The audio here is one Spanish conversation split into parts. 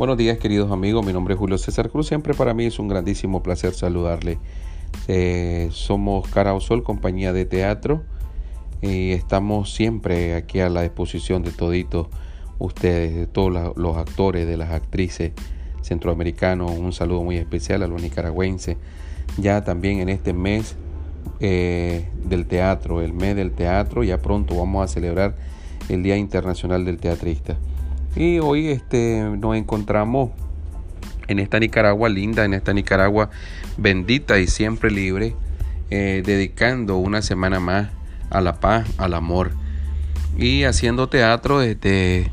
Buenos días queridos amigos, mi nombre es Julio César Cruz, siempre para mí es un grandísimo placer saludarle. Eh, somos Cara o Sol, compañía de teatro, y estamos siempre aquí a la disposición de toditos ustedes, de todos los actores, de las actrices centroamericanos. Un saludo muy especial a los nicaragüenses. Ya también en este mes eh, del teatro, el mes del teatro, ya pronto vamos a celebrar el Día Internacional del Teatrista. Y hoy este, nos encontramos en esta Nicaragua linda, en esta Nicaragua bendita y siempre libre, eh, dedicando una semana más a la paz, al amor y haciendo teatro desde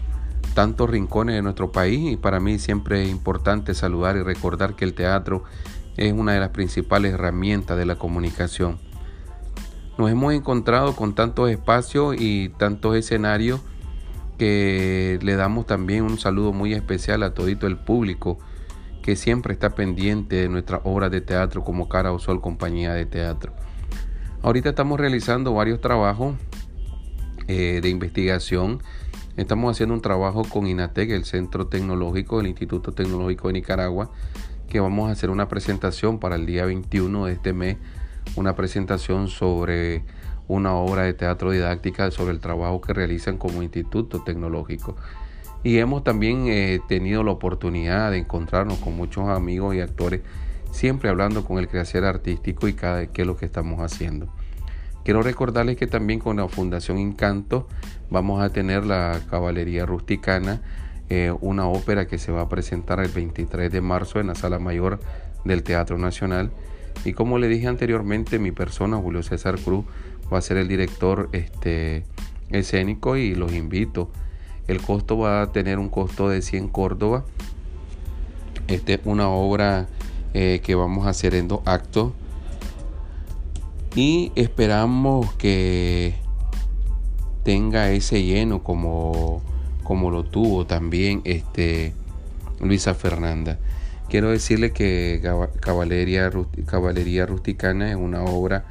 tantos rincones de nuestro país y para mí siempre es importante saludar y recordar que el teatro es una de las principales herramientas de la comunicación. Nos hemos encontrado con tantos espacios y tantos escenarios que le damos también un saludo muy especial a todito el público que siempre está pendiente de nuestras obras de teatro como Cara o Sol Compañía de Teatro. Ahorita estamos realizando varios trabajos eh, de investigación. Estamos haciendo un trabajo con INATEC, el Centro Tecnológico del Instituto Tecnológico de Nicaragua, que vamos a hacer una presentación para el día 21 de este mes, una presentación sobre una obra de teatro didáctica sobre el trabajo que realizan como instituto tecnológico. Y hemos también eh, tenido la oportunidad de encontrarnos con muchos amigos y actores, siempre hablando con el creacer artístico y cada qué es lo que estamos haciendo. Quiero recordarles que también con la Fundación Encanto vamos a tener la Caballería Rusticana, eh, una ópera que se va a presentar el 23 de marzo en la Sala Mayor del Teatro Nacional. Y como le dije anteriormente, mi persona, Julio César Cruz, va a ser el director este, escénico y los invito. El costo va a tener un costo de 100 Córdoba. Este es una obra eh, que vamos a hacer en dos actos. Y esperamos que tenga ese lleno como, como lo tuvo también este, Luisa Fernanda. Quiero decirle que Caballería, Caballería Rusticana es una obra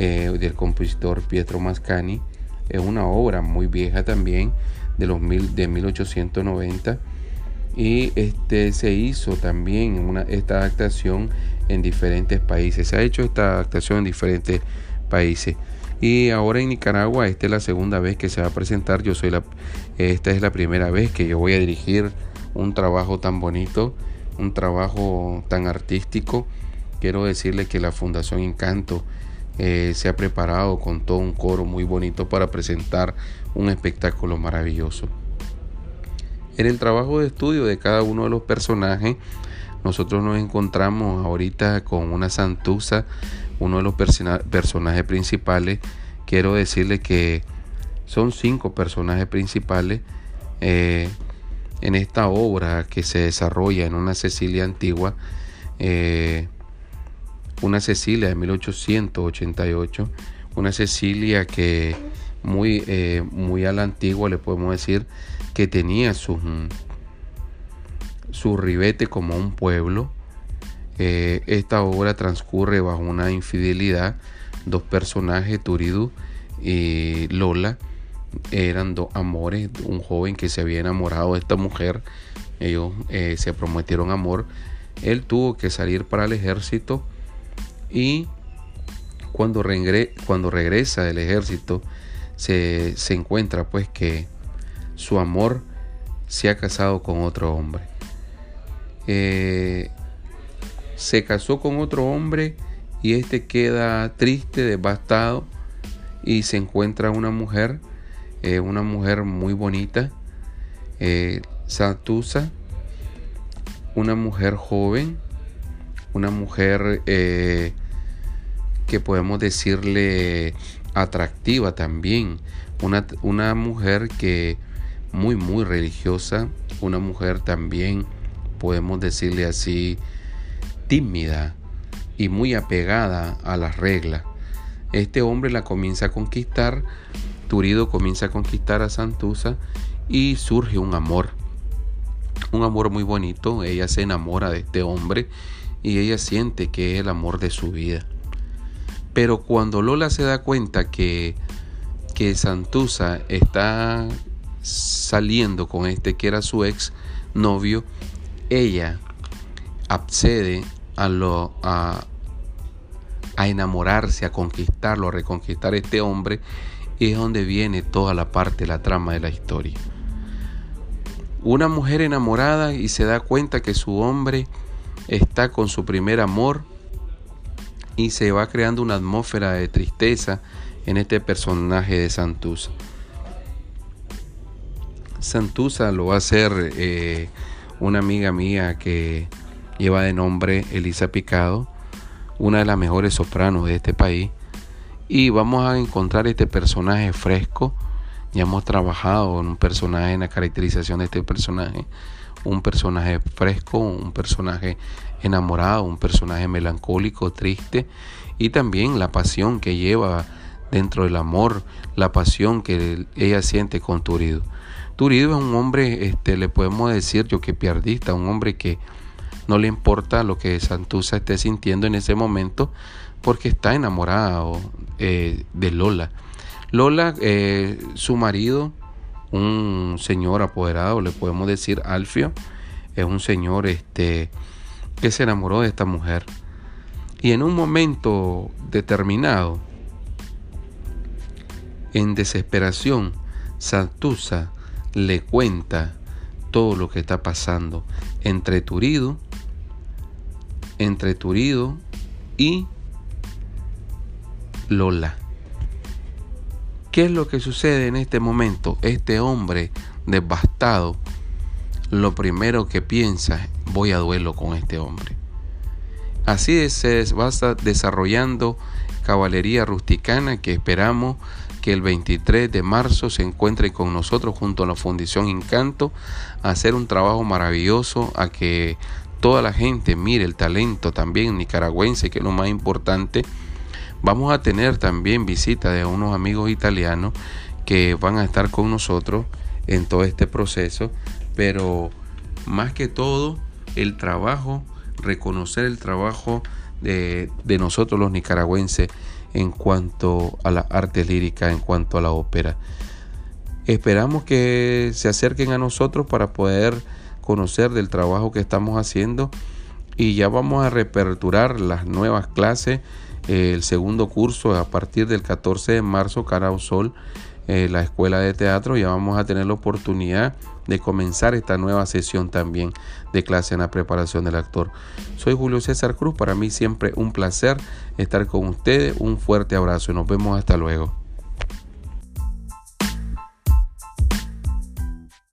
eh, del compositor Pietro Mascani. Es una obra muy vieja también, de, los mil, de 1890. Y este, se hizo también una, esta adaptación en diferentes países. Se ha hecho esta adaptación en diferentes países. Y ahora en Nicaragua, esta es la segunda vez que se va a presentar. Yo soy la, esta es la primera vez que yo voy a dirigir un trabajo tan bonito, un trabajo tan artístico. Quiero decirle que la Fundación Encanto eh, se ha preparado con todo un coro muy bonito para presentar un espectáculo maravilloso. En el trabajo de estudio de cada uno de los personajes, nosotros nos encontramos ahorita con una santusa, uno de los personajes principales. Quiero decirle que son cinco personajes principales eh, en esta obra que se desarrolla en una Cecilia antigua. Eh, una Cecilia de 1888, una Cecilia que muy, eh, muy a la antigua le podemos decir que tenía su, ribete como un pueblo. Eh, esta obra transcurre bajo una infidelidad. Dos personajes, Turidu y Lola, eran dos amores. Un joven que se había enamorado de esta mujer. Ellos eh, se prometieron amor. Él tuvo que salir para el ejército y cuando, cuando regresa del ejército se, encuentra pues que su amor se ha casado con otro hombre. Eh, se casó con otro hombre y este queda triste, devastado y se encuentra una mujer, eh, una mujer muy bonita, eh, Santusa, una mujer joven, una mujer eh, que podemos decirle atractiva también, una, una mujer que muy, muy religiosa, una mujer también, podemos decirle así, tímida y muy apegada a las reglas. Este hombre la comienza a conquistar, Turido comienza a conquistar a Santusa y surge un amor, un amor muy bonito, ella se enamora de este hombre y ella siente que es el amor de su vida. Pero cuando Lola se da cuenta que, que Santusa está saliendo con este que era su ex novio, ella accede a, lo, a, a enamorarse, a conquistarlo, a reconquistar a este hombre, es donde viene toda la parte, la trama de la historia. Una mujer enamorada y se da cuenta que su hombre está con su primer amor y se va creando una atmósfera de tristeza en este personaje de Santusa. Santusa lo va a hacer eh, una amiga mía que lleva de nombre Elisa Picado, una de las mejores sopranos de este país. Y vamos a encontrar este personaje fresco. Ya hemos trabajado en un personaje, en la caracterización de este personaje. Un personaje fresco, un personaje enamorado, un personaje melancólico, triste. Y también la pasión que lleva dentro del amor, la pasión que ella siente con Turido. Turido es un hombre, este, le podemos decir yo que piardista, un hombre que no le importa lo que Santusa esté sintiendo en ese momento porque está enamorado eh, de Lola. Lola, eh, su marido, un señor apoderado, le podemos decir Alfio, es un señor este, que se enamoró de esta mujer. Y en un momento determinado, en desesperación, Santusa le cuenta todo lo que está pasando entre Turido entre Turido y Lola. ¿Qué es lo que sucede en este momento? Este hombre devastado, lo primero que piensa, voy a duelo con este hombre. Así se va desarrollando caballería rusticana que esperamos que el 23 de marzo se encuentre con nosotros junto a la Fundación Encanto a hacer un trabajo maravilloso, a que toda la gente mire el talento también nicaragüense, que es lo más importante. Vamos a tener también visita de unos amigos italianos que van a estar con nosotros en todo este proceso, pero más que todo el trabajo, reconocer el trabajo de, de nosotros los nicaragüenses en cuanto a la arte lírica, en cuanto a la ópera. Esperamos que se acerquen a nosotros para poder conocer del trabajo que estamos haciendo y ya vamos a reaperturar las nuevas clases, el segundo curso a partir del 14 de marzo, Carao Sol, eh, la escuela de teatro, ya vamos a tener la oportunidad de comenzar esta nueva sesión también de clase en la preparación del actor. Soy Julio César Cruz, para mí siempre un placer estar con ustedes, un fuerte abrazo y nos vemos hasta luego.